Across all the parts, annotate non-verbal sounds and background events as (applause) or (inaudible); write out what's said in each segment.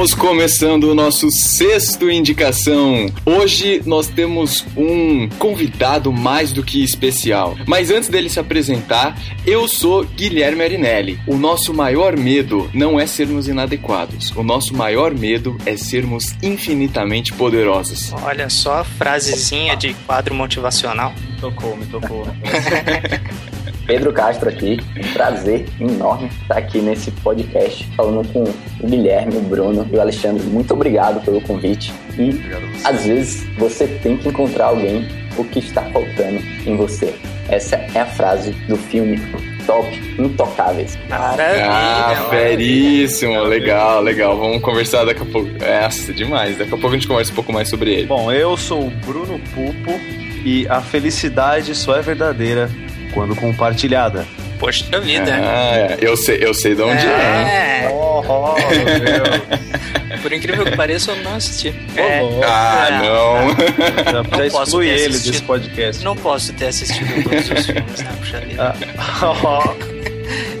Estamos começando o nosso sexto indicação. Hoje nós temos um convidado mais do que especial. Mas antes dele se apresentar, eu sou Guilherme Arinelli. O nosso maior medo não é sermos inadequados. O nosso maior medo é sermos infinitamente poderosos. Olha só a frasezinha de quadro motivacional. Tocou, me tocou. (laughs) Pedro Castro aqui, um prazer enorme estar aqui nesse podcast falando com o Guilherme, o Bruno e o Alexandre. Muito obrigado pelo convite. E às vezes você tem que encontrar alguém o que está faltando em você. Essa é a frase do filme Top Intocáveis. Maravilha. Ah, feríssimo, legal, legal. Vamos conversar daqui a pouco. É, nossa, demais. Daqui a pouco a gente conversa um pouco mais sobre ele. Bom, eu sou o Bruno Pupo e a felicidade só é verdadeira quando compartilhada. Poxa vida. Ah, é. eu sei, eu sei de onde é. É. Oh, oh, meu Deus. Por incrível que pareça, eu não assisti. É. Ah, É. não. Já, já posso exclui ter ele assistido. desse podcast. Não posso ter assistido todos os filmes, né? Puxa vida. Ah, (laughs)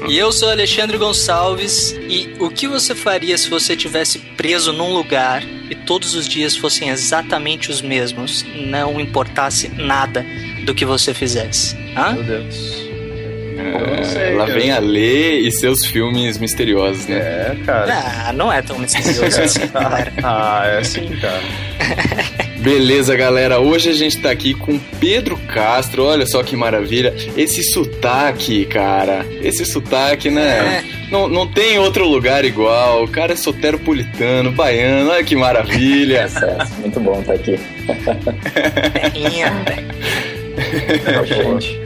E eu sou Alexandre Gonçalves. E o que você faria se você tivesse preso num lugar e todos os dias fossem exatamente os mesmos? Não importasse nada do que você fizesse. Hã? meu Deus. Ah, sei, Lá cara. vem a Lê e seus filmes misteriosos, né? É, cara. Ah, não é tão misterioso assim, (laughs) galera. Ah, é assim, cara. (laughs) Beleza, galera. Hoje a gente tá aqui com Pedro Castro. Olha só que maravilha. Esse sotaque, cara. Esse sotaque, né? Não, não tem outro lugar igual. O cara é soteropolitano, baiano. Olha que maravilha. (laughs) Muito bom estar aqui. Terrinha. Gente,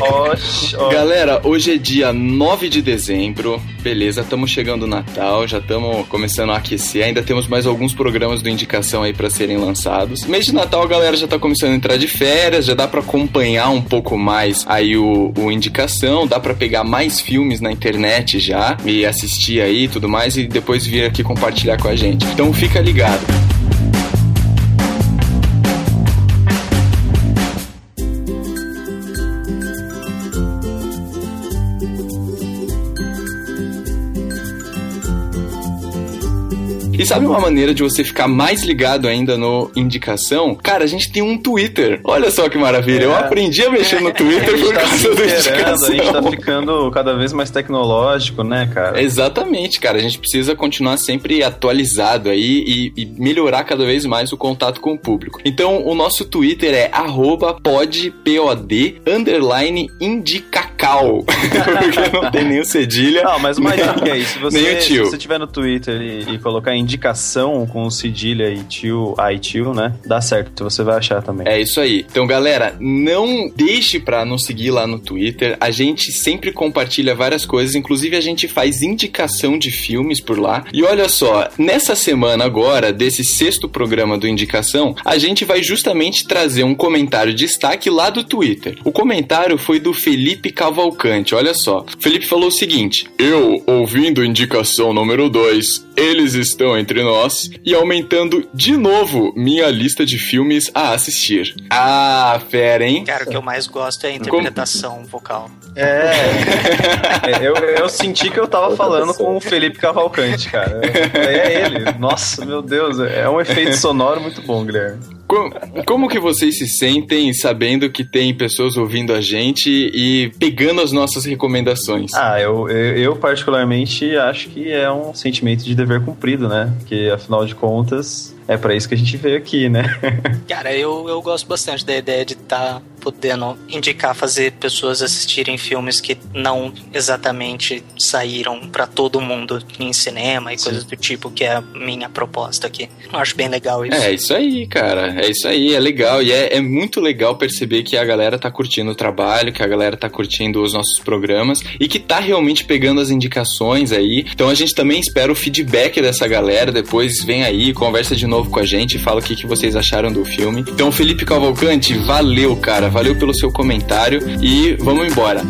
Oxi, ó. Galera, hoje é dia 9 de dezembro, beleza, estamos chegando o Natal, já estamos começando a aquecer, ainda temos mais alguns programas do Indicação aí para serem lançados. Mês de Natal a galera já tá começando a entrar de férias, já dá para acompanhar um pouco mais aí o, o Indicação, dá para pegar mais filmes na internet já e assistir aí e tudo mais e depois vir aqui compartilhar com a gente. Então fica ligado. E sabe uma maneira de você ficar mais ligado ainda no indicação? Cara, a gente tem um Twitter. Olha só que maravilha. Eu É. aprendi a mexer no (laughs) Twitter por tá causa do indicação. a gente tá ficando cada vez mais tecnológico, né, cara? Exatamente, cara. A gente precisa continuar sempre atualizado aí e, e melhorar cada vez mais o contato com o público. Então, o nosso Twitter é arroba podpod underline indicacau. (laughs) Porque não tem nem o cedilha. Não, mas uma dica aí, se Nem você, o se você tiver no Twitter e, e colocar indicação com cedilha e tio, ai tio, né? Dá certo, você vai achar também. É isso aí. Então, galera, não deixe pra nos seguir lá no Twitter. A gente sempre compartilha várias coisas, inclusive a gente faz indicação de filmes por lá. E olha só, nessa semana agora, desse sexto programa do Indicação, a gente vai justamente trazer um comentário de destaque lá do Twitter. O comentário foi do Felipe Cavalcante. Olha só. O Felipe falou o seguinte: Eu, ouvindo indicação número 2, eles estão entre nós e aumentando de novo minha lista de filmes a assistir. Ah, fera, hein? Cara, o que eu mais gosto é a interpretação vocal. É. É, (laughs) eu, eu senti que eu tava falando com o Felipe Cavalcante, cara. É ele. Nossa, meu Deus. É um efeito sonoro muito bom, Guilherme. Co- Como que vocês se sentem sabendo que tem pessoas ouvindo a gente e pegando as nossas recomendações? Ah, eu, eu, eu particularmente acho que é um sentimento de dever cumprido, né? Porque afinal de contas, é pra isso que a gente veio aqui, né? (laughs) Cara, eu, eu gosto bastante da ideia de estar podendo indicar, fazer pessoas assistirem filmes que não exatamente saíram pra todo mundo em cinema e coisas do tipo, que é a minha proposta aqui. Eu acho bem legal isso. É isso aí, cara. É isso aí, é legal. E é, é muito legal perceber que a galera tá curtindo o trabalho, que a galera tá curtindo os nossos programas e que tá realmente pegando as indicações aí. Então a gente também espera o feedback dessa galera. Depois vem aí, conversa de novo com a gente, fala o que, que vocês acharam do filme. Então, Felipe Cavalcante, valeu, cara. Valeu pelo seu comentário e vamos embora.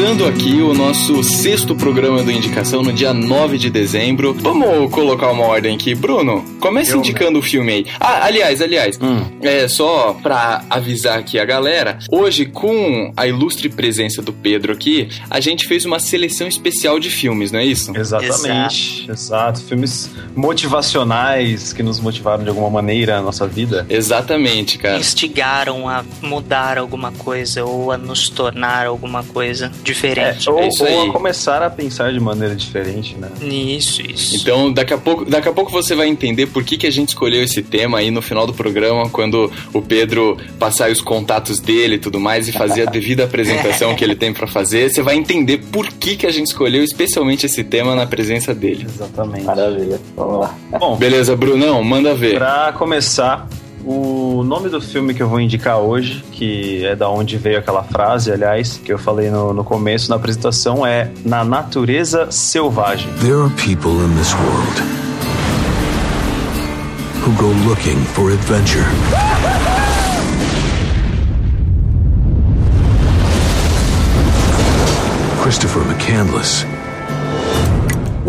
Começando aqui o nosso sexto programa do Indicação no dia 9 de dezembro. Vamos colocar uma ordem aqui. Bruno, comece Eu indicando o filme aí. Ah, aliás, aliás, hum. é só pra avisar aqui a galera, hoje com a ilustre presença do Pedro aqui, a gente fez uma seleção especial de filmes, não é isso? Exatamente, exato. exato. Filmes motivacionais que nos motivaram de alguma maneira a nossa vida. Exatamente, cara. Instigaram a mudar alguma coisa ou a nos tornar alguma coisa coisa diferente. É, ou, é ou a começar a pensar de maneira diferente, né? Isso, isso. Então, daqui a pouco, daqui a pouco você vai entender por que, que a gente escolheu esse tema aí no final do programa, quando o Pedro passar os contatos dele e tudo mais e fazer a (laughs) devida apresentação que ele tem para fazer, você vai entender por que, que a gente escolheu especialmente esse tema na presença dele. Exatamente. Maravilha. Vamos lá. Bom, beleza, Brunão, manda ver. Pra começar, o nome do filme que eu vou indicar hoje, que é da onde veio aquela frase, aliás, que eu falei no, no começo na apresentação, é Na Natureza Selvagem. There are people in this world who go looking for adventure. Christopher McCandless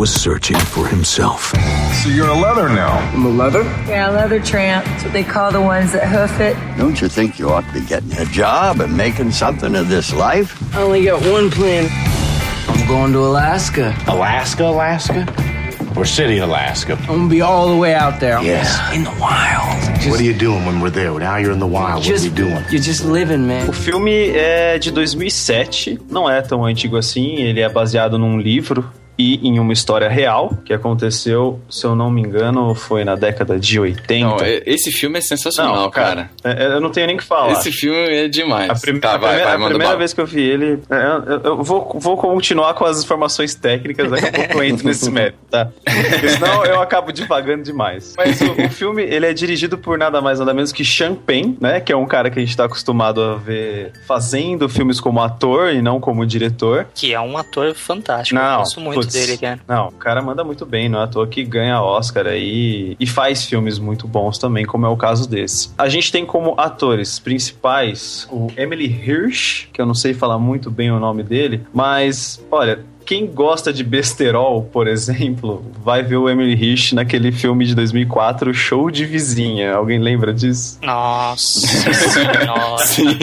was searching for himself. So you're a leather now. I'm a leather? Yeah, a leather tramp. That's what they call the ones that hoof it. Don't you think you ought to be getting a job and making something of this life? I only got one plan. I'm going to Alaska. Alaska, Alaska? Or City, Alaska? I'm gonna be all the way out there. Yes. In the wild. Just, what are you doing when we're there? Now you're in the wild. Just, what are you doing? You're just living, man. O filme é de 2007, não é tão antigo assim, ele é baseado num livro e em uma história real que aconteceu, se eu não me engano, foi na década de 80. Não, esse filme é sensacional, não, cara. cara. É, eu não tenho nem que falar. Esse filme é demais. A, prim tá, a vai, primeira, vai, a primeira vez que eu vi ele, é, eu, eu vou, vou continuar com as informações técnicas, daqui a (laughs) pouco eu entro nesse mérito, tá? Porque senão eu acabo divagando demais. Mas o, o, filme, ele é dirigido por nada mais nada menos que Sean Penn, né? Que é um cara que a gente tá acostumado a ver fazendo filmes como ator e não como diretor. Que é um ator fantástico. Não, eu gosto muito putz, dele, cara. Não, o cara manda muito bem, não é à toa que ganha Oscar aí e faz filmes muito bons também, como é o caso desse. A gente tem como atores principais o Emily Hirsch, que eu não sei falar muito bem o nome dele, mas olha, quem gosta de besterol, por exemplo, vai ver o Emily Hirsch naquele filme de 2004, Show de Vizinha. Alguém lembra disso? Nossa (laughs) Sim.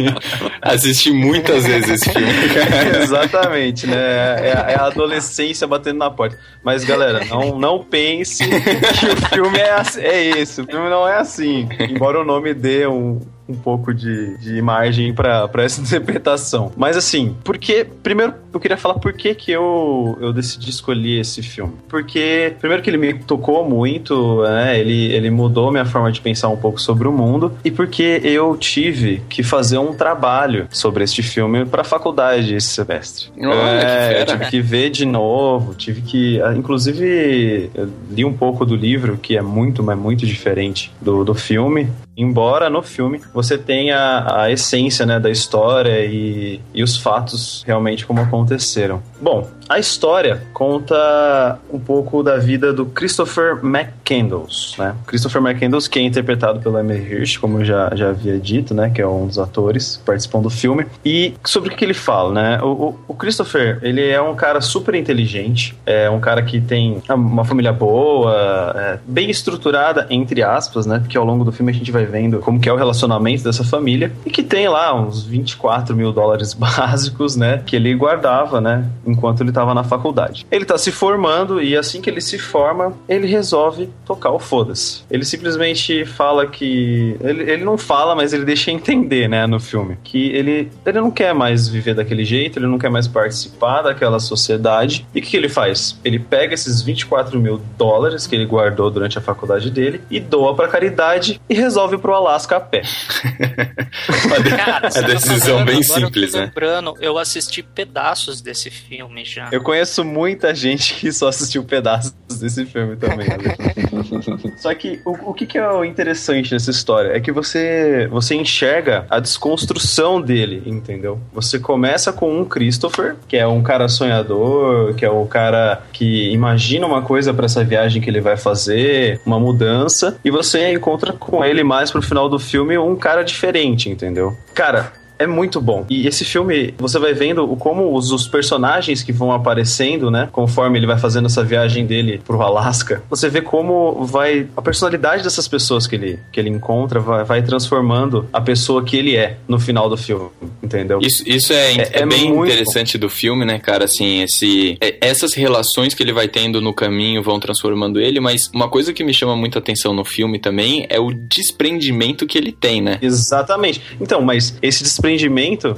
Assisti muitas vezes esse filme. (laughs) Exatamente, né? É, é, a adolescência batendo na porta. Mas, galera, não, não pense que o filme é, é esse. O filme não é assim. Embora o nome dê um, um pouco de, de margem para essa (laughs) interpretação. Mas assim, porque. Primeiro, eu queria falar por que, que eu, eu decidi escolher esse filme. Porque, primeiro, que ele me tocou muito, né? Ele, ele mudou minha forma de pensar um pouco sobre o mundo. E porque eu tive que fazer um trabalho sobre este filme para a faculdade esse semestre. Olha, é, que tive que ver de novo, tive que. Ah, inclusive, li um pouco do livro, que é muito, mas muito diferente do, do filme. Embora no filme você tenha a essência né, da história e, e os fatos realmente como aconteceram. Bom, a história conta um pouco da vida do Christopher McCandles, né? Christopher McCandles, que é interpretado pelo Emily Hirsch, como eu já, já havia dito, né? Que é um dos atores que participam do filme. E sobre o que ele fala, né? O, o, Christopher, ele é um cara super inteligente, é um cara que tem uma família boa, é, bem estruturada, entre aspas, né? Porque ao longo do filme a gente vai vendo como que é o relacionamento dessa família e que tem lá uns 24 mil dólares (laughs) básicos, né? Que ele guardava, né? Enquanto ele tava na faculdade. Ele tá se formando e assim que ele se forma, ele resolve tocar o foda-se. Ele simplesmente fala que. Ele, ele não fala, mas ele deixa entender, né, no filme, que ele, ele não quer mais viver daquele jeito, ele não quer mais participar daquela sociedade. E o que, que ele faz? Ele pega esses 24 mil dólares que ele guardou durante a faculdade dele e doa pra caridade e resolve pro Alasca a pé. (laughs) Cara, a tá decisão falando, bem agora eu simples, tô né? lembrando, eu assisti pedaços desse filme já. Eu conheço muita gente que só assistiu pedaços desse filme também. Ale. (laughs) só que o, o que, que é o interessante nessa história é que você, você enxerga a desconstrução dele, entendeu? Você começa com um Christopher, que é um cara sonhador, que é o cara que imagina uma coisa pra essa viagem que ele vai fazer, uma mudança, e você encontra com ele mais pro final do filme um cara diferente, entendeu? Cara, é muito bom. E esse filme, você vai vendo como os, os personagens que vão aparecendo, né? Conforme ele vai fazendo essa viagem dele pro Alasca, você vê como vai. A personalidade dessas pessoas que ele, que ele encontra vai, vai transformando a pessoa que ele é no final do filme, entendeu? Isso, isso é, é, É- é bem interessante do filme, né, cara? Assim, esse, é- essas relações que ele vai tendo no caminho vão transformando ele, mas uma coisa que me chama muita atenção no filme também é o desprendimento que ele tem, né? Exatamente. Então, mas esse desprendimento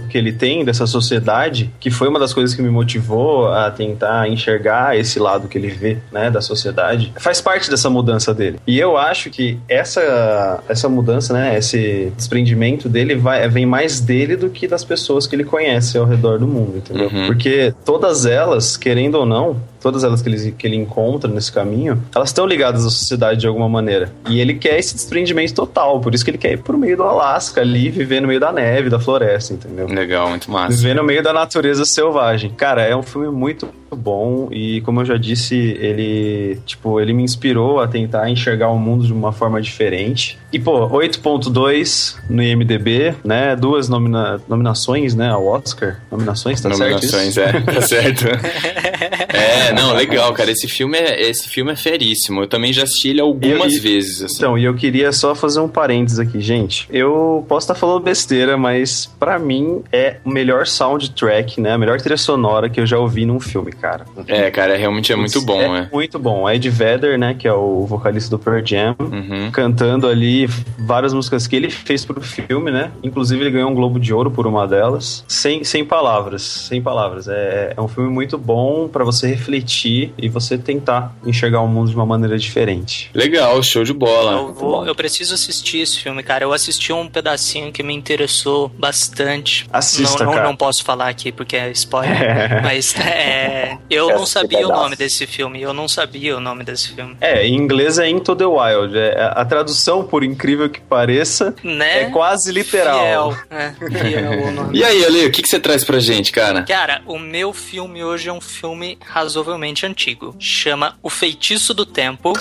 que ele tem dessa sociedade, que foi uma das coisas que me motivou a tentar enxergar esse lado que ele vê, né, da sociedade, faz parte dessa mudança dele. E eu acho que essa essa mudança, né, esse desprendimento dele vai, vem mais dele do que das pessoas que ele conhece ao redor do mundo, entendeu? Uhum. Porque todas elas, querendo ou não, todas elas que ele, que ele encontra nesse caminho, elas estão ligadas à sociedade de alguma maneira. E ele quer esse desprendimento total, por isso que ele quer ir pro meio do Alasca ali, viver no meio da neve, da floresta, entendeu? Legal, muito massa. Viver no meio da natureza selvagem. Cara, é um filme muito bom e, como eu já disse, ele, tipo, ele me inspirou a tentar enxergar o mundo de uma forma diferente. E, pô, 8.2 no IMDB, né? Duas nomina nominações, né, ao Oscar. Nominações, tá Nominações, certo? é, tá (laughs) certo. (laughs) é, não, legal, cara. Esse filme é, esse filme é feríssimo. Eu também já assisti ele algumas E- e- vezes. Assim. Então, e eu queria só fazer um parênteses aqui, gente. Eu posso estar falando besteira, mas pra mim é o melhor soundtrack, né? A melhor trilha sonora que eu já ouvi num filme, cara. É, cara, realmente é muito bom, é é. muito bom. Ed Vedder, né, que é o vocalista do Pearl Jam, Uhum. cantando ali várias músicas que ele fez pro filme, né? Inclusive ele ganhou um Globo de Ouro por uma delas. Sem, sem palavras, sem palavras. É, é um filme muito bom pra você refletir e você tentar enxergar o mundo de uma maneira diferente. Legal, show de bola. Eu, vou, eu preciso assistir esse filme, cara. Eu assisti um pedacinho que me interessou bastante. Assista, não, não, cara. não posso falar aqui porque é spoiler. (laughs) mas é, eu Quer não sabia o nome desse filme. Eu não sabia o nome desse filme. É, em inglês é Into the Wild. É, a tradução, por incrível que pareça, Né? é quase literal. Fiel. É, fiel o (laughs) nome. E aí, Ale, o que, que você traz pra gente, cara? Cara, o meu filme hoje é um filme razoavelmente antigo. Chama O Feitiço do Tempo.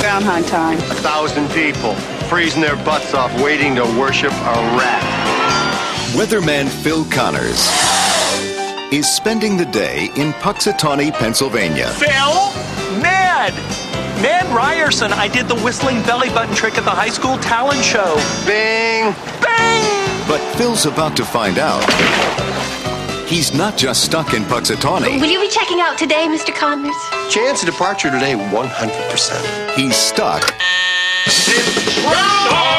Groundhog Time. A thousand people freezing their butts off waiting to worship a rat. Weatherman Phil Connors is spending the day in Puxatawney, Pennsylvania. Phil? Ned! Ned Ryerson, I did the whistling belly button trick at the high school talent show. Bing! Bang! But Phil's about to find out. He's not just stuck in Puxatawney. Will you be checking out today, Mr. Connors? Chance of departure today 100%. He's stuck in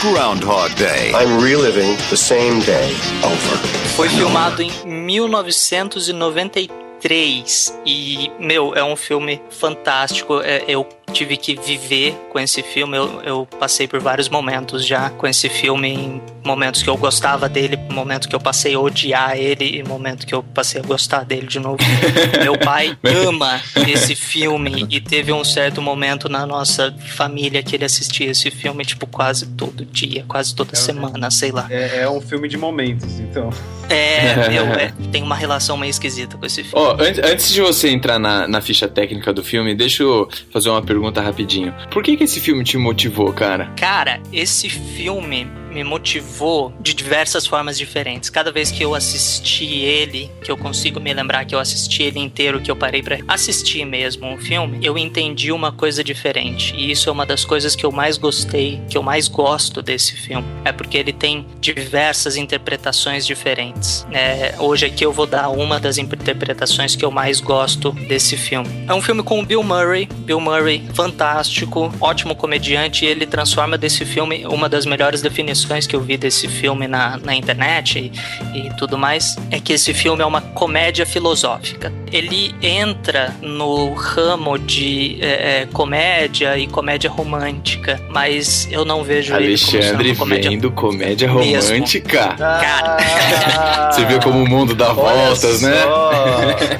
Groundhog Day. I'm reliving the same day over. Foi filmado em 1993 e, meu, é um filme fantástico. É, eu tive que viver com esse filme. Eu, eu passei por vários momentos já com esse filme, em momentos que eu gostava dele, momentos que eu passei a odiar ele e momentos que eu passei a gostar dele de novo. (laughs) Meu pai ama esse filme e teve um certo momento na nossa família que ele assistia esse filme, tipo, quase todo dia, quase toda semana, sei lá. É, é um filme de momentos, então. É, (laughs) meu, é, tem uma relação meio esquisita com esse filme. Ó, an- antes de você entrar na, na ficha técnica do filme, deixa eu fazer uma pergunta rapidinho. Por que, que esse filme te motivou, cara? Cara, esse filme me motivou de diversas formas diferentes. Cada vez que eu assisti ele, que eu consigo me lembrar que eu assisti ele inteiro, que eu parei para assistir mesmo o filme, eu entendi uma coisa diferente. E isso é uma das coisas que eu mais gostei, que eu mais gosto desse filme. É porque ele tem diversas interpretações diferentes. É, hoje aqui eu vou dar uma das interpretações que eu mais gosto desse filme. É um filme com o Bill Murray. Bill Murray, fantástico, ótimo comediante. E ele transforma desse filme uma das melhores definições que eu vi desse filme na, na internet e, e tudo mais. É que esse filme é uma comédia filosófica. Ele entra no ramo de é, é, comédia e comédia romântica, mas eu não vejo Alexandre ele como comédia vendo comédia romântica. Cara, Você viu como o mundo dá voltas, né?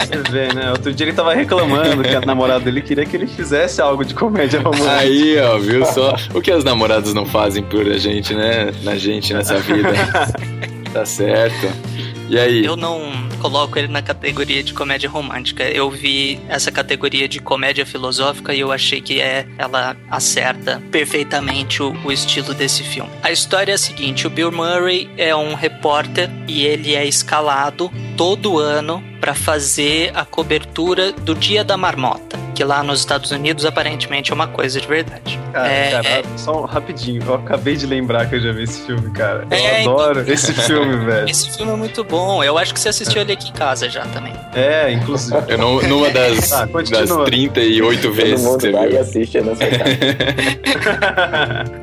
Você vê, né? Outro dia ele tava reclamando que a namorada dele queria que ele fizesse algo de comédia romântica. Aí, ó, viu só? O que as namoradas não fazem por a gente, né? Na gente, nessa vida. (laughs) tá certo. E aí? Eu não coloco ele na categoria de comédia romântica. Eu vi essa categoria de comédia filosófica e eu achei que é ela acerta perfeitamente o, o estilo desse filme. A história é a seguinte: o Bill Murray é um repórter e ele é escalado todo ano para fazer a cobertura do Dia da Marmota, que lá nos Estados Unidos aparentemente é uma coisa de verdade. Cara, é, cara, é... só um rapidinho, eu acabei de lembrar que eu já vi esse filme, cara. Eu É, adoro então- esse filme, (laughs) velho. Esse filme é muito bom. Eu acho que você assistiu ele aqui em casa já também. É, inclusive. Eu não, numa das, Tá, das continua. 38 Todo vezes que mundo você vai e assiste a nossa casa.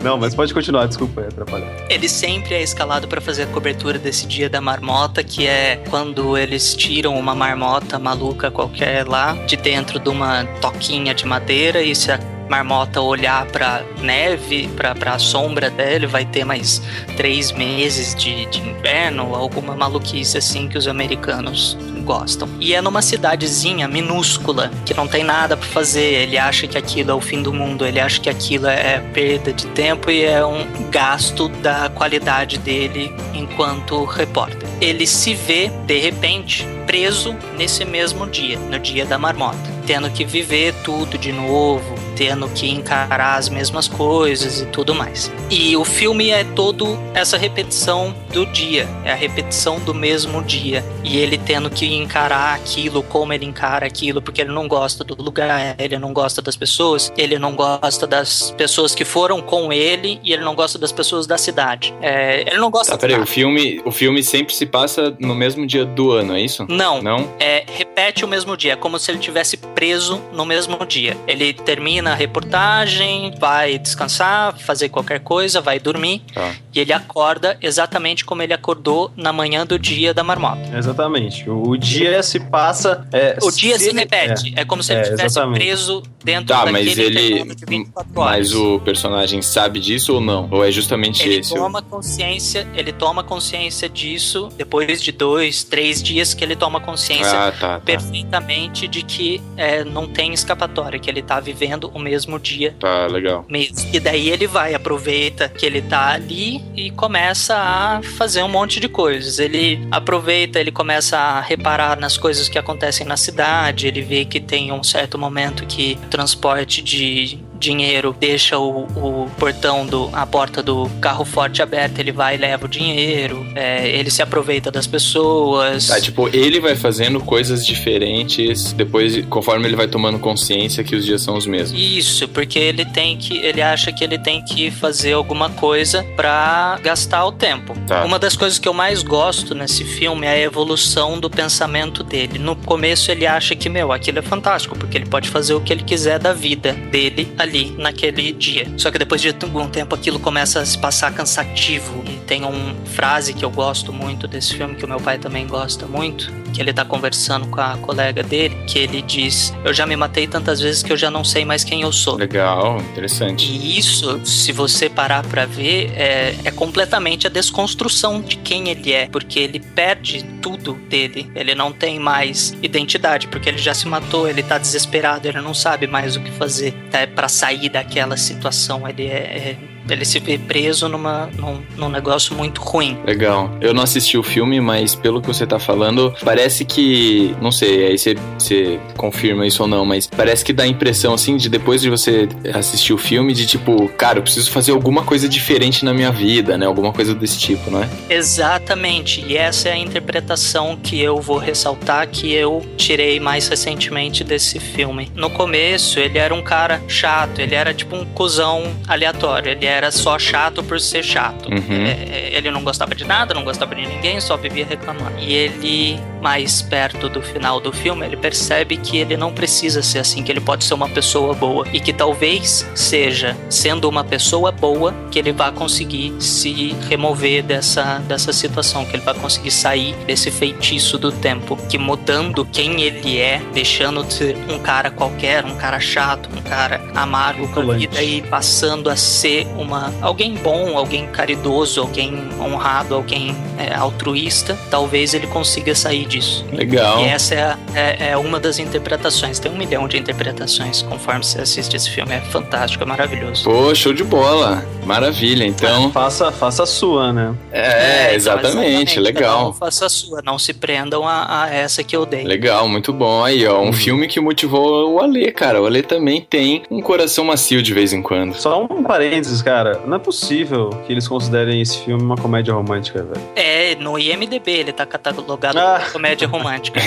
Não, mas pode continuar, desculpa atrapalhar. Ele sempre é escalado para fazer a cobertura desse dia da marmota, que é quando eles tiram uma marmota maluca qualquer lá de dentro de uma toquinha de madeira e se a marmota olhar pra neve, pra, pra sombra dele, vai ter mais três meses de, de inverno, alguma maluquice assim que os americanos gostam. E é numa cidadezinha minúscula, que não tem nada pra fazer. Ele acha que aquilo é o fim do mundo, ele acha que aquilo é perda de tempo e é um gasto da qualidade dele enquanto repórter. Ele se vê, de repente, preso nesse mesmo dia, no dia da marmota, tendo que viver tudo de novo, tendo que encarar as mesmas coisas e tudo mais. E o filme é todo essa repetição do dia, é a repetição do mesmo dia. E ele tendo que encarar aquilo, como ele encara aquilo, porque ele não gosta do lugar, ele não gosta das pessoas, ele não gosta das pessoas que foram com ele e ele não gosta das pessoas da cidade. É, ele não gosta Tá, peraí, o filme, o filme sempre se passa no mesmo dia do ano, é isso? Não. Não? É, repete o mesmo dia, é como se ele tivesse preso no mesmo dia. Ele termina a reportagem, vai descansar, fazer qualquer coisa, vai dormir Tá. e ele acorda exatamente como ele acordou na manhã do dia da marmota. Exatamente. O, o dia se passa. é, O dia se, ele- repete, é, como se ele É, estivesse exatamente. preso dentro Tá, daquele mas ele. de 24 horas. Mas o personagem sabe disso ou não? Ou é justamente Ele esse? o- toma consciência, ele toma consciência disso depois de dois, três dias que ele toma consciência Ah, tá, tá. perfeitamente de que é, não tem escapatória, que ele tá vivendo o mesmo dia Tá, legal. mesmo. E daí ele vai, aproveita que ele tá ali e começa a fazer um monte de coisas. Ele aproveita, ele começa a reparar nas coisas que acontecem na cidade, ele vê que tem um certo momento que transporte de dinheiro deixa o, o portão do a porta do carro forte aberta ele vai e leva o dinheiro é, ele se aproveita das pessoas Tá, tipo, ele vai fazendo coisas diferentes depois, conforme ele vai tomando consciência que os dias são os mesmos. Isso, porque ele tem que. Ele acha que ele tem que fazer alguma coisa pra gastar o tempo. Tá. Uma das coisas que eu mais gosto nesse filme é a evolução do pensamento dele. No começo ele acha que, meu, aquilo é fantástico, porque ele pode fazer o que ele quiser da vida dele ali, naquele dia. Só que depois de algum tempo aquilo começa a se passar cansativo. E tem uma frase que eu gosto muito desse filme, que o meu pai também gosta muito, que ele tá conversando com a colega dele, que ele diz: Eu já me matei tantas vezes que eu já não sei mais quem eu sou. Legal, interessante. E isso, se você parar pra ver, é, é completamente a desconstrução de quem ele é, porque ele perde tudo dele. Ele não tem mais identidade, porque ele já se matou, ele tá desesperado, ele não sabe mais o que fazer é, para sair daquela situação. Ele é, é ele se vê preso numa, num, num negócio muito ruim. Legal. Eu não assisti o filme, mas pelo que você tá falando, parece que. Não sei, aí você, você confirma isso ou não, mas parece que dá a impressão, assim, de depois de você assistir o filme, de tipo, cara, eu preciso fazer alguma coisa diferente na minha vida, né? Alguma coisa desse tipo, não é? Exatamente. E essa é a interpretação que eu vou ressaltar que eu tirei mais recentemente desse filme. No começo, ele era um cara chato, ele era tipo um cuzão aleatório, ele era só chato por ser chato. Uhum. É, ele não gostava de nada, não gostava de ninguém, só vivia reclamando. E ele, mais perto do final do filme, ele percebe que ele não precisa ser assim, que ele pode ser uma pessoa boa e que talvez seja sendo uma pessoa boa que ele vai conseguir se remover dessa, dessa situação, que ele vai conseguir sair desse feitiço do tempo, que mudando quem ele é, deixando de ser um cara qualquer, um cara chato, um cara amargo com a vida e passando a ser uma alguém bom, alguém caridoso, alguém honrado, alguém é, altruísta, talvez ele consiga sair disso. Legal. E essa é, a- é, é uma das interpretações. Tem um milhão de interpretações conforme você assiste esse filme. É fantástico, é maravilhoso. Pô, show de bola. Maravilha, então. Faça, faça a sua, né? É, então, exatamente, legal. um faça a sua, não se prendam a, a essa que eu dei. Legal, muito bom. Aí, ó, um filme que motivou o Ale, cara. O Ale também tem um coração macio de vez em quando. Só um parênteses, cara. Não é possível que eles considerem esse filme uma comédia romântica, velho. É, no IMDB ele tá catalogado Ah. Comédia (laughs) romântica.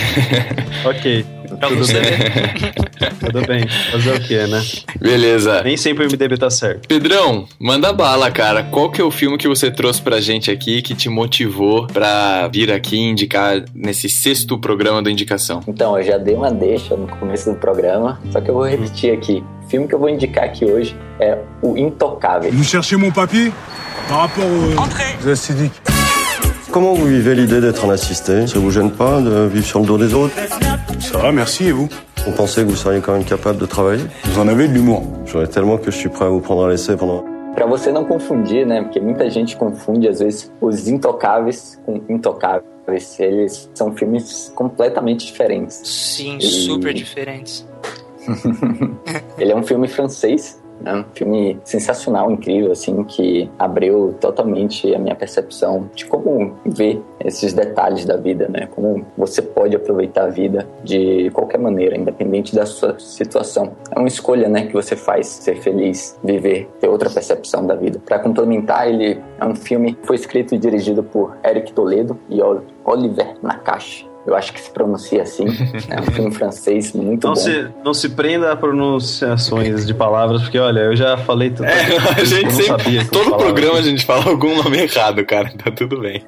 Ok. Pra Tudo você bem. Tudo bem. Fazer o quê, né? Beleza. Nem sempre o MDB tá certo. Pedrão, manda bala, cara. Qual que é o filme que você trouxe pra gente aqui que te motivou pra vir aqui indicar nesse sexto programa do Indicação? Então, eu já dei uma deixa no começo do programa, só que eu vou repetir aqui. O filme que eu vou indicar aqui hoje é O Intocável. Vous cherchez mon papier Par rapport aux acidiques. Comment vous vivez l'idée d'être un assisté? Ça vous gêne pas de vivre sur le dos des autres? Ça va, merci, et vous? Vous pensez que vous seriez quand même capable de travailler Vous en avez de l'humour. J'aurais tellement que je suis prêt à vous prendre à l'essai pendant... Pra você não confundir, né? Porque muita gente confunde, às vezes, os Intocáveis com Intocáveis. Eles são filmes completamente diferentes. Sim, E- super diferentes. (laughs) Ele é um filme francês, né? Um filme sensacional, incrível, assim, que abriu totalmente a minha percepção de como ver esses detalhes da vida, né? Como você pode aproveitar a vida de qualquer maneira, independente da sua situação. É uma escolha, né, que você faz, ser feliz, viver, ter outra percepção da vida. Para complementar, ele é um filme que foi escrito e dirigido por Eric Toledo e Ol- Oliver Nakache. Eu acho que se pronuncia assim. (laughs) É um filme francês muito Não bom. se, não se prenda a pronunciações de palavras, porque olha, eu já falei tudo. É, a gente sempre, sabia todo programa a gente fala algum nome errado, cara. Tá tudo bem.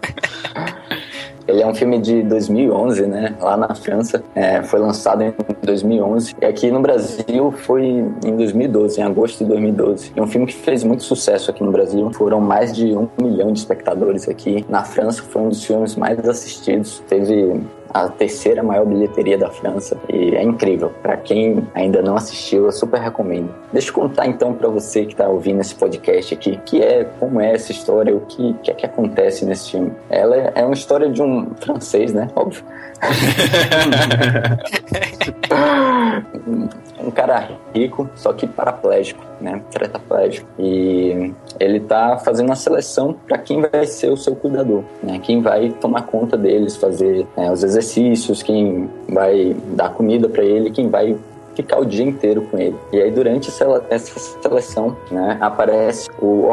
Ele é um filme de 2011, né? Lá na França. É, foi lançado em 2011. E aqui no Brasil foi em 2012, em agosto de 2012. É um filme que fez muito sucesso aqui no Brasil. Foram mais de um milhão de espectadores aqui. Na França foi um dos filmes mais assistidos. Teve a terceira maior bilheteria da França e é incrível. Para quem ainda não assistiu, eu super recomendo. Deixa eu contar então para você que está ouvindo esse podcast aqui, que é como é essa história, o que, que é que acontece nesse filme. Ela é, é uma história de um francês, né? Óbvio. (laughs) (laughs) um cara rico, só que paraplégico, né? Tetraplégico. E ele tá fazendo a seleção para quem vai ser o seu cuidador, né? Quem vai tomar conta deles, fazer né, os exercícios, quem vai dar comida para ele, quem vai ficar o dia inteiro com ele. E aí, durante essa, seleção, né, aparece o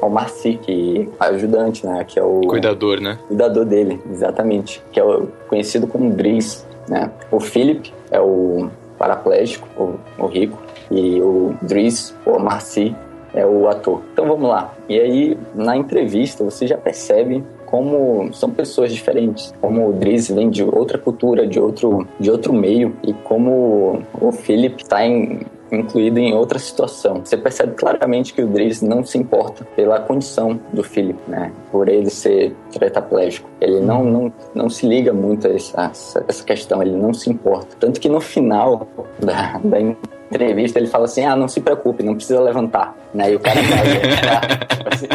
Omar Sy, que é ajudante, né, que é o Cuidador, né? cuidador dele, exatamente, que é o conhecido como Driz, né? O Philip é o paraplégico, o, o rico, e o Driz, o Marcy, é o ator. Então vamos lá. E aí, na entrevista, você já percebe como são pessoas diferentes, como o Driz vem de outra cultura, de outro, de outro meio, e como o Philip está em, incluído em outra situação. Você percebe claramente que o Driz não se importa pela condição do Philip, né? Por ele ser tetraplégico. Ele não, não, não se liga muito a essa, essa questão, ele não se importa. Tanto que no final da, da entrevista, ele fala assim: ah, não se preocupe, não precisa levantar. Né? E o cara vai, (laughs) assim,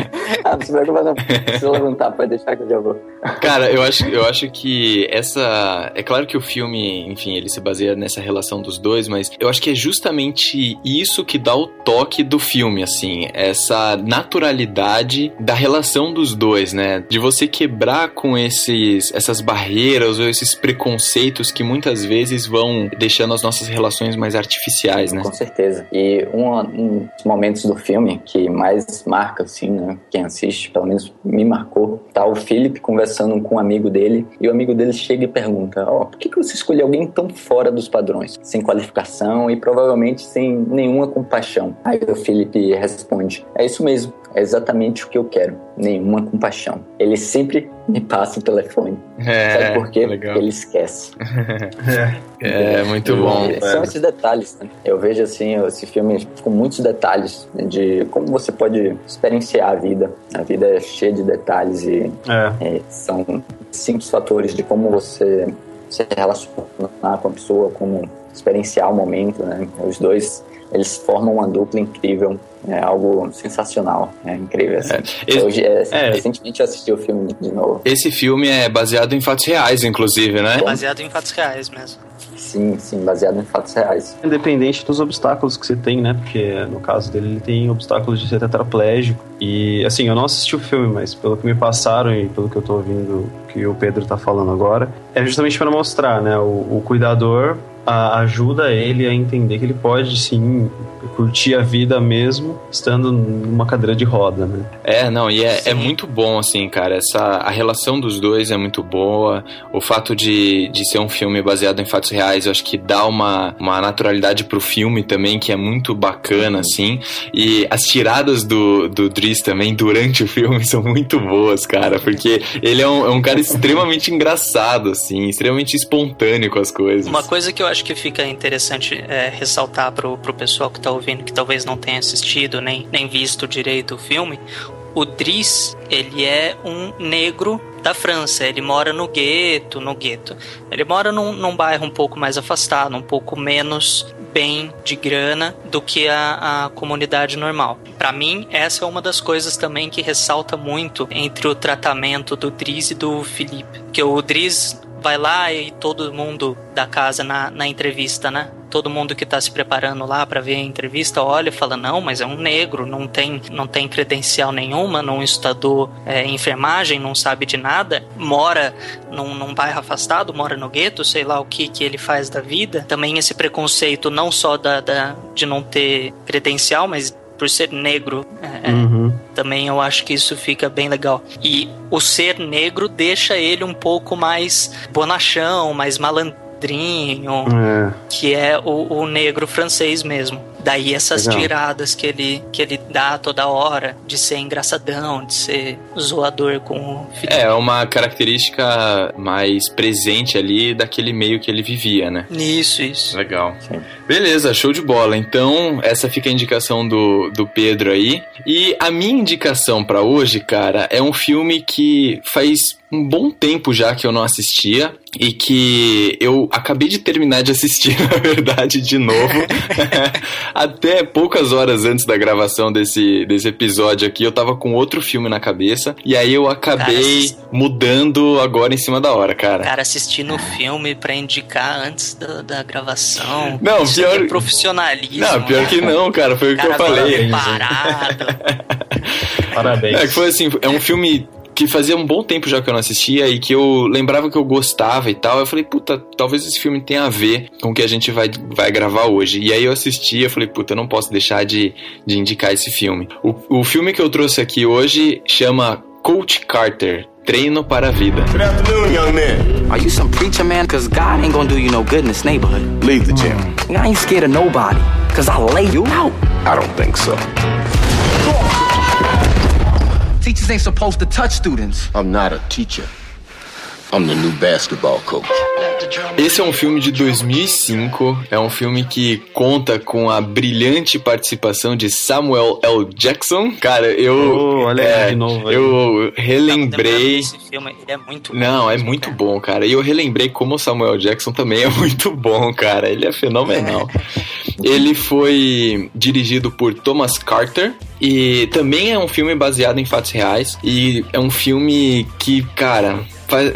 ah, não se preocupe, não precisa levantar, pode deixar que eu já vou. Cara, eu acho, eu acho que essa. É claro que o filme, enfim, ele se baseia nessa relação dos dois, mas eu acho que é justamente isso que dá o toque do filme, assim, essa naturalidade da relação dos dois, né? De você quebrar com esses, essas barreiras ou esses preconceitos que muitas vezes vão deixando as nossas relações mais artificiais, né? Com certeza. E um, um dos momentos do filme que mais marca, assim, né? Quem assiste, pelo menos me marcou, tá o Philip conversando com um amigo dele e o amigo dele chega e pergunta: Ó, oh, por que, que você escolheu alguém tão fora dos padrões? Sem qualificação e provavelmente sem nenhuma compaixão. Aí o Philip responde: É isso mesmo. É exatamente o que eu quero. Nenhuma compaixão. Ele sempre (laughs) me passa o telefone. É, Sabe por quê? Legal. Ele esquece. (laughs) é, é, muito bom. São esses detalhes. Né? Eu vejo assim esse filme com muitos detalhes de como você pode experienciar a vida. A vida é cheia de detalhes e é. É, são simples fatores de como você se relacionar com a pessoa, como experienciar o momento, né? Os dois eles formam uma dupla incrível, é algo sensacional, é incrível. Assim. É, Hoje, é, é, recentemente eu assisti o filme de novo. Esse filme é baseado em fatos reais, inclusive, né? Baseado em fatos reais mesmo. Sim, sim, baseado em fatos reais. Independente dos obstáculos que você tem, né? Porque no caso dele, ele tem obstáculos de ser tetraplégico. E, assim, eu não assisti o filme, mas pelo que me passaram e pelo que eu tô ouvindo que o Pedro tá falando agora, é justamente para mostrar, né? O, o cuidador a, ajuda ele a entender que ele pode sim curtir a vida mesmo estando numa cadeira de roda, né? É, não, e é, é, muito bom, assim, cara. Essa, a relação dos dois é muito boa. O fato de, de ser um filme baseado em fatos reais, eu acho que dá uma, uma naturalidade pro filme também, que é muito bacana, assim. E as tiradas do, do Driss também durante o filme (laughs) são muito boas, cara, porque ele é um, é um cara extremamente (laughs) engraçado, assim, extremamente espontâneo com as coisas. Uma coisa que eu acho que fica interessante é, ressaltar pro, pro pessoal que tá ouvindo, que talvez não tenha assistido nem, nem visto direito o filme, o Driss, ele é um negro da França. Ele mora no gueto, no gueto. Ele mora num, num bairro um pouco mais afastado, um pouco menos bem de grana do que a, a comunidade normal. Para mim, essa é uma das coisas também que ressalta muito entre o tratamento do Driz e do Felipe. Que o Driz vai lá e todo mundo da casa na, na entrevista, né? Todo mundo que está se preparando lá para ver a entrevista olha e fala: não, mas é um negro, não tem, não tem credencial nenhuma, não estudou é, enfermagem, não sabe de nada, mora num, num bairro afastado, mora no gueto, sei lá o que, que ele faz da vida. Também esse preconceito, não só da, da de não ter credencial, mas por ser negro. É, uhum. Também eu acho que isso fica bem legal. E o ser negro deixa ele um pouco mais bonachão, mais malandrinho, é. que é o, o negro francês mesmo. Daí essas Legal. tiradas que ele, que ele dá toda hora, de ser engraçadão, de ser zoador com o filho. É, uma característica mais presente ali daquele meio que ele vivia, né? Isso, isso. Legal. Sim. Beleza, show de bola. Então, essa fica a indicação do, do Pedro aí. E a minha indicação para hoje, cara, é um filme que faz um bom tempo já que eu não assistia e que eu acabei de terminar de assistir, (laughs) na verdade, de novo. (laughs) Até poucas horas antes da gravação desse, desse episódio aqui, eu tava com outro filme na cabeça. E aí eu acabei cara, mudando agora em cima da hora, cara. Cara, assistindo o filme pra indicar antes da, da gravação. Não, pior. É profissionalismo. Não, pior que não, cara. Foi o que eu falei. Parado. (laughs) Parabéns. É que foi assim, é um filme que fazia um bom tempo já que eu não assistia e que eu lembrava que eu gostava e tal. Eu falei, puta, talvez esse filme tenha a ver com o que a gente vai, vai gravar hoje. E aí eu assisti e falei, puta, eu não posso deixar de, de indicar esse filme. O, o filme que eu trouxe aqui hoje chama Coach Carter. Treino para a vida. Good afternoon, young man. Are you some preacher man? Cause God ain't gonna do you no good in this neighborhood. Leave the gym. I ain't scared of nobody. Cause I'll lay you out. I don't think so. Teachers ain't supposed to touch students. I'm not a teacher. I'm the new basketball coach. Esse é um filme de 2005. É um filme que conta com a brilhante participação de Samuel L. Jackson. Cara, eu. Oh, olha é, de novo. Eu relembrei. Esse filme é muito bom. Não, é muito bom, cara. E eu relembrei como o Samuel Jackson também (laughs) é muito bom, cara. Ele é fenomenal. (laughs) Ele foi dirigido por Thomas Carter, e também é um filme baseado em fatos reais. E é um filme que, cara,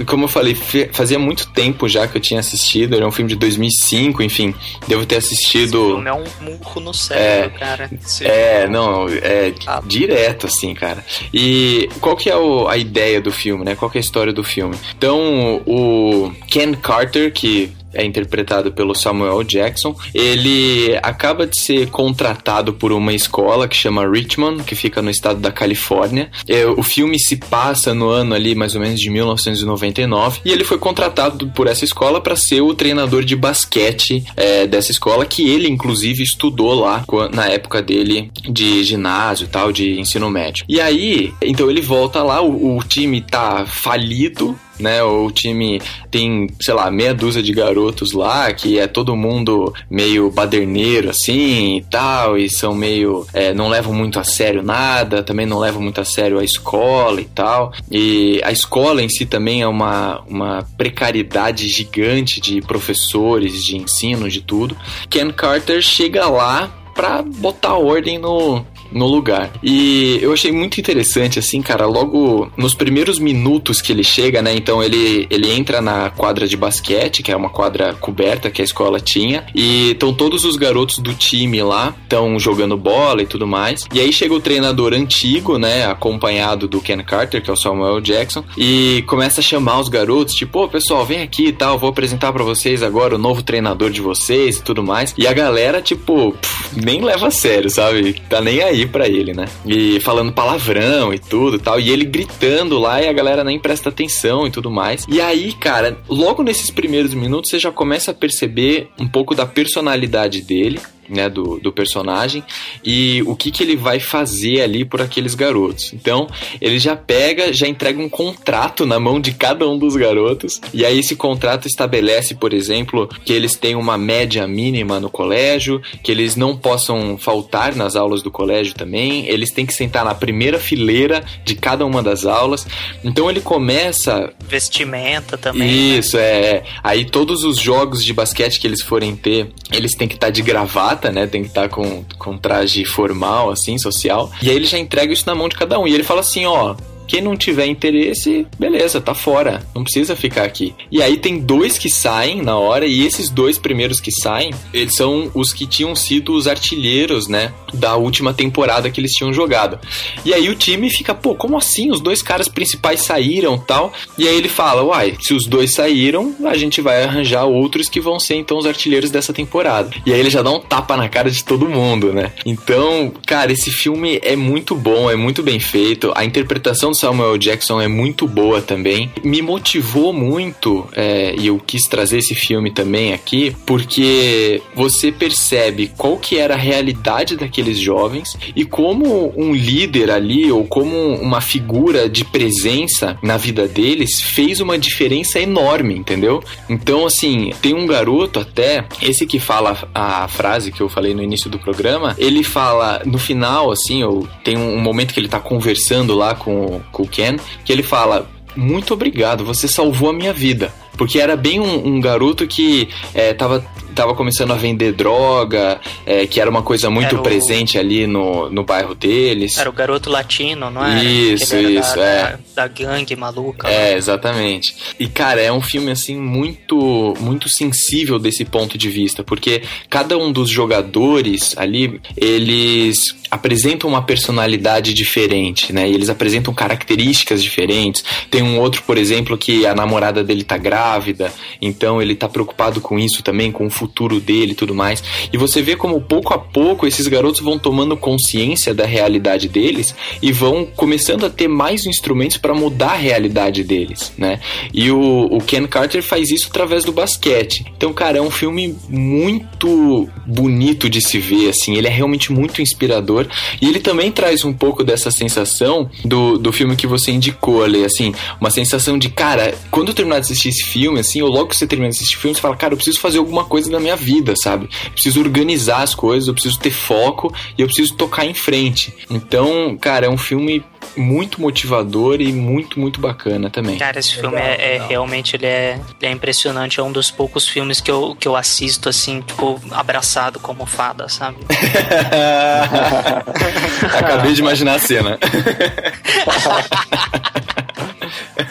como eu falei, fazia muito tempo já que eu tinha assistido. Era um filme de 2005, enfim. Devo ter assistido. Esse filme é um murro no cérebro, é, cara. Esse é, não, é ah. direto, assim, cara. E qual que é o, a ideia do filme, né? Qual que é a história do filme? Então, o Ken Carter, que é interpretado pelo Samuel Jackson. Ele acaba de ser contratado por uma escola que chama Richmond, que fica no estado da Califórnia. É, o filme se passa no ano ali mais ou menos de 1999 e ele foi contratado por essa escola para ser o treinador de basquete é, dessa escola que ele inclusive estudou lá na época dele de ginásio tal de ensino médio. E aí, então ele volta lá, o, o time tá falido, né? O time tem, sei lá, meia dúzia de garotos lá, que é todo mundo meio baderneiro assim e tal, e são meio. É, não levam muito a sério nada, também não levam muito a sério a escola e tal. E a escola em si também é uma, uma precariedade gigante de professores, de ensino, de tudo. Ken Carter chega lá pra botar ordem no, no lugar. E eu achei muito interessante, assim, cara, logo nos primeiros minutos que ele chega, né? Então ele, ele entra na quadra de basquete, que é uma quadra coberta que a escola tinha, e estão todos os garotos do time lá, estão jogando bola e tudo mais. E aí chega o treinador antigo, né? Acompanhado do Ken Carter, que é o Samuel Jackson, e começa a chamar os garotos, tipo, ô pessoal, vem aqui e tal, vou apresentar para vocês agora o novo treinador de vocês e tudo mais. E a galera, tipo, pff, nem leva a sério, sabe? Tá nem aí para ele, né? E falando palavrão e tudo tal. E ele gritando lá e a galera nem presta atenção e tudo mais. E aí, cara, logo nesses primeiros minutos você já começa a perceber um pouco da personalidade dele né, do, do personagem e o que, que ele vai fazer ali por aqueles garotos. Então, ele já pega, já entrega um contrato na mão de cada um dos garotos, e aí esse contrato estabelece, por exemplo, que eles têm uma média mínima no colégio, que eles não possam faltar nas aulas do colégio também, eles têm que sentar na primeira fileira de cada uma das aulas. Então, ele começa. Vestimenta também. Né? Isso, né? é. Aí, todos os jogos de basquete que eles forem ter, eles têm que estar de gravata né? Tem que estar tá com, com traje formal, assim, social. E aí ele já entrega isso na mão de cada um. E ele fala assim, ó, quem não tiver interesse, beleza, tá fora. Não precisa ficar aqui. E aí tem dois que saem na hora, e esses dois primeiros que saem, eles são os que tinham sido os artilheiros, né? Da última temporada que eles tinham jogado. E aí o time fica, pô, como assim? Os dois caras principais saíram tal. E aí ele fala, uai, se os dois saíram, a gente vai arranjar outros que vão ser então os artilheiros dessa temporada. E aí ele já dá um tapa na cara de todo mundo, né? Então, cara, esse filme é muito bom, é muito bem feito. A interpretação do Samuel Jackson é muito boa também. Me motivou muito, é, e eu quis trazer esse filme também aqui, porque você percebe qual que era a realidade daqueles jovens e como um líder ali, ou como uma figura de presença na vida deles, fez uma diferença enorme, entendeu? Então, assim, tem um garoto até, esse que fala a frase que eu falei no início do programa, ele fala no final, assim, ou tem um momento que ele tá conversando lá com, com o Ken, que ele fala: Muito obrigado, você salvou a minha vida. Porque era bem um, um garoto que é, tava tava começando a vender droga, é, que era uma coisa muito presente ali no, no bairro deles. Era o garoto latino, não é? Isso, isso, da, é. Da, da gangue maluca. É, né? exatamente. E, cara, é um filme, assim, muito, muito sensível desse ponto de vista, porque cada um dos jogadores ali, eles apresentam uma personalidade diferente, né? E eles apresentam características diferentes. Tem um outro, por exemplo, que a namorada dele tá grávida, então ele tá preocupado com isso também, com o futuro dele e tudo mais. E você vê como pouco a pouco esses garotos vão tomando consciência da realidade deles e vão começando a ter mais instrumentos para mudar a realidade deles, né? E o, o Ken Carter faz isso através do basquete. Então, cara, é um filme muito bonito de se ver, assim. Ele é realmente muito inspirador e ele também traz um pouco dessa sensação do, do filme que você indicou ali, assim, uma sensação de, cara, quando eu terminar de assistir esse filme, assim, ou logo que você terminar de assistir o filme, você fala, cara, eu preciso fazer alguma coisa na minha vida, sabe? Eu preciso organizar as coisas, eu preciso ter foco e eu preciso tocar em frente. Então, cara, é um filme muito motivador e muito, muito bacana também. Cara, esse filme é, é realmente ele é, ele é impressionante. É um dos poucos filmes que eu, que eu assisto assim, tipo, abraçado como fada, sabe? (laughs) (laughs) Acabei de imaginar a cena. (laughs)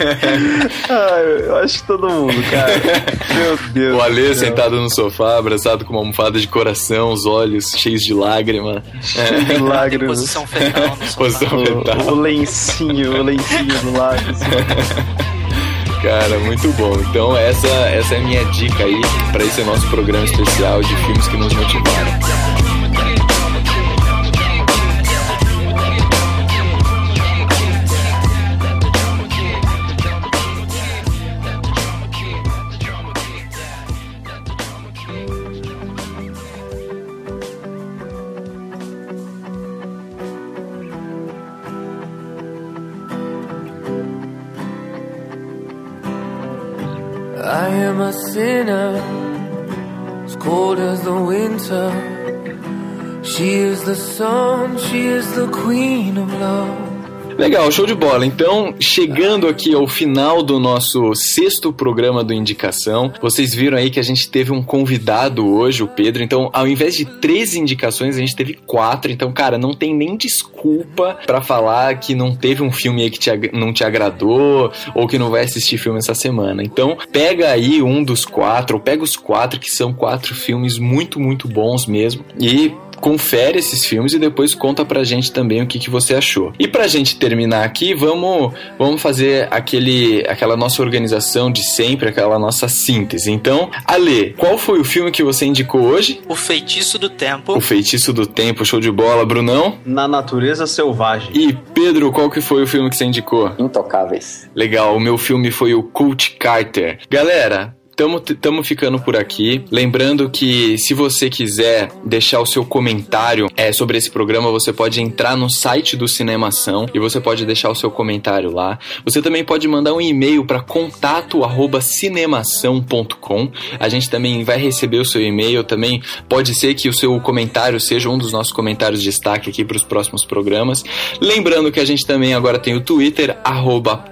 (laughs) ah, eu acho que todo mundo, cara. Meu Deus. O Alê sentado no sofá, abraçado com uma almofada de coração, os olhos cheios de lágrima. É. Lágrimas. Posição fetal no sofá. Posição fetal. O, o lencinho, o lencinho do lado. Cara, muito bom. Então essa, essa é a minha dica aí para esse nosso programa especial de filmes que nos motivaram. Legal, show de bola. Então, chegando aqui ao final do nosso sexto programa do Indicação, vocês viram aí que a gente teve um convidado hoje, o Pedro. Então, ao invés de três indicações, a gente teve quatro. Então, cara, não tem nem desculpa para falar que não teve um filme aí que te, não te agradou ou que não vai assistir filme essa semana. Então, pega aí um dos quatro, ou pega os quatro, que são quatro filmes muito, muito bons mesmo, e confere esses filmes e depois conta pra gente também o que, que você achou. E pra gente terminar aqui, vamos, vamos fazer aquele, aquela nossa organização de sempre, aquela nossa síntese. Então, Ale, qual foi o filme que você indicou hoje? O Feitiço do Tempo. O Feitiço do Tempo, show de bola, Brunão? Na Natureza Selvagem. E Pedro, qual que foi o filme que você indicou? Intocáveis. Legal, o meu filme foi o Coach Carter. Galera, Tamo, ficando por aqui. Lembrando que se você quiser deixar o seu comentário é, sobre esse programa, você pode entrar no site do Cinemação e você pode deixar o seu comentário lá. Você também pode mandar um e-mail para contato@cinemação.com. A gente também vai receber o seu e-mail. Também pode ser que o seu comentário seja um dos nossos comentários de destaque aqui para os próximos programas. Lembrando que a gente também agora tem o Twitter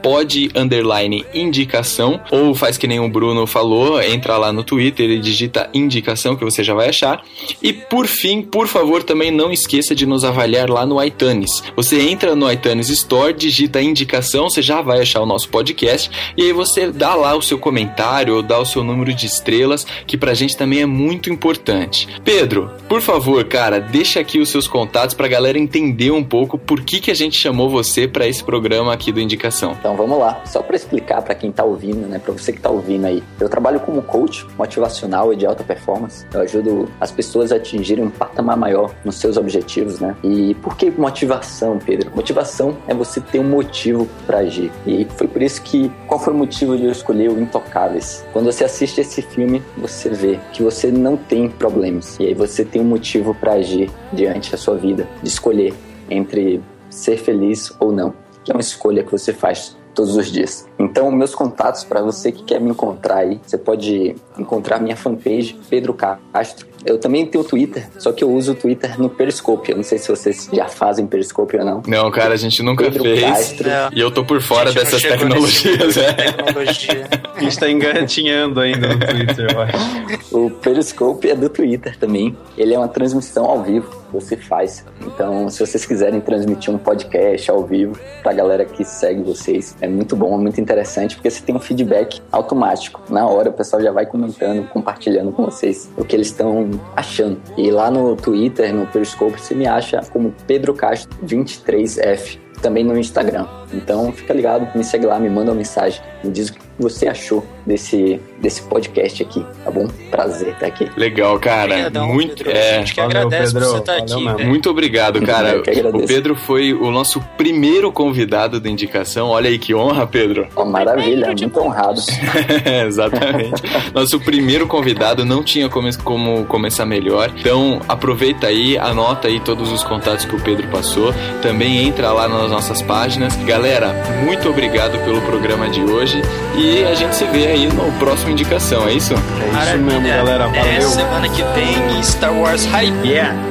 @pod_indicação ou faz que nem o Bruno falou falou, entra lá no Twitter e digita indicação que você já vai achar. E por fim, por favor, também não esqueça de nos avaliar lá no iTunes. Você entra no iTunes Store, digita indicação, você já vai achar o nosso podcast e aí você dá lá o seu comentário ou dá o seu número de estrelas, que pra gente também é muito importante. Pedro, por favor, cara, deixa aqui os seus contatos pra galera entender um pouco por que, que a gente chamou você para esse programa aqui do Indicação. Então vamos lá, só para explicar para quem tá ouvindo, né, para você que tá ouvindo aí. Eu trabalho como coach motivacional e de alta performance. Eu ajudo as pessoas a atingirem um patamar maior nos seus objetivos, né? E por que motivação, Pedro? Motivação é você ter um motivo para agir. E foi por isso que qual foi o motivo de eu escolher o Intocáveis? Quando você assiste esse filme, você vê que você não tem problemas. E aí você tem um motivo para agir diante da sua vida, de escolher entre ser feliz ou não. Que é uma escolha que você faz todos os dias. Então, meus contatos para você que quer me encontrar aí, você pode encontrar minha fanpage Pedro Castro. Eu também tenho Twitter, só que eu uso o Twitter no Periscope. Eu não sei se vocês já fazem Periscope ou não. Não, cara, a gente nunca Pedro fez. Castro. E eu tô por fora dessas tecnologias, é. Tecnologia. a gente tá engatinhando ainda no Twitter, eu acho. O Periscope é do Twitter também. Ele é uma transmissão ao vivo você faz. Então, se vocês quiserem transmitir um podcast ao vivo pra galera que segue vocês, é muito bom, é muito interessante, porque você tem um feedback automático. Na hora o pessoal já vai comentando, compartilhando com vocês o que eles estão achando. E lá no Twitter, no Periscope, você me acha como Pedro Castro 23F, também no Instagram. Então fica ligado, me segue lá, me manda uma mensagem, me diz o que você achou desse, desse podcast aqui, tá bom? Prazer estar aqui. Legal, cara. Obrigadão, muito. Pedro. É, a gente que valeu, agradece Pedro, por você estar aqui. Mesmo. Muito obrigado, (laughs) cara. o Pedro foi o nosso primeiro convidado da indicação. Olha aí que honra, Pedro. Oh, maravilha, muito honrado. (laughs) Exatamente. nosso primeiro convidado não tinha como, como começar melhor. Então aproveita aí, anota aí todos os contatos que o Pedro passou. Também entra lá nas nossas páginas. Galera, muito obrigado pelo programa de hoje e a gente se vê aí no próximo indicação, é isso? É isso Maravilha. mesmo, galera. Valeu. É, semana que vem Star Wars Hype. É. Yeah.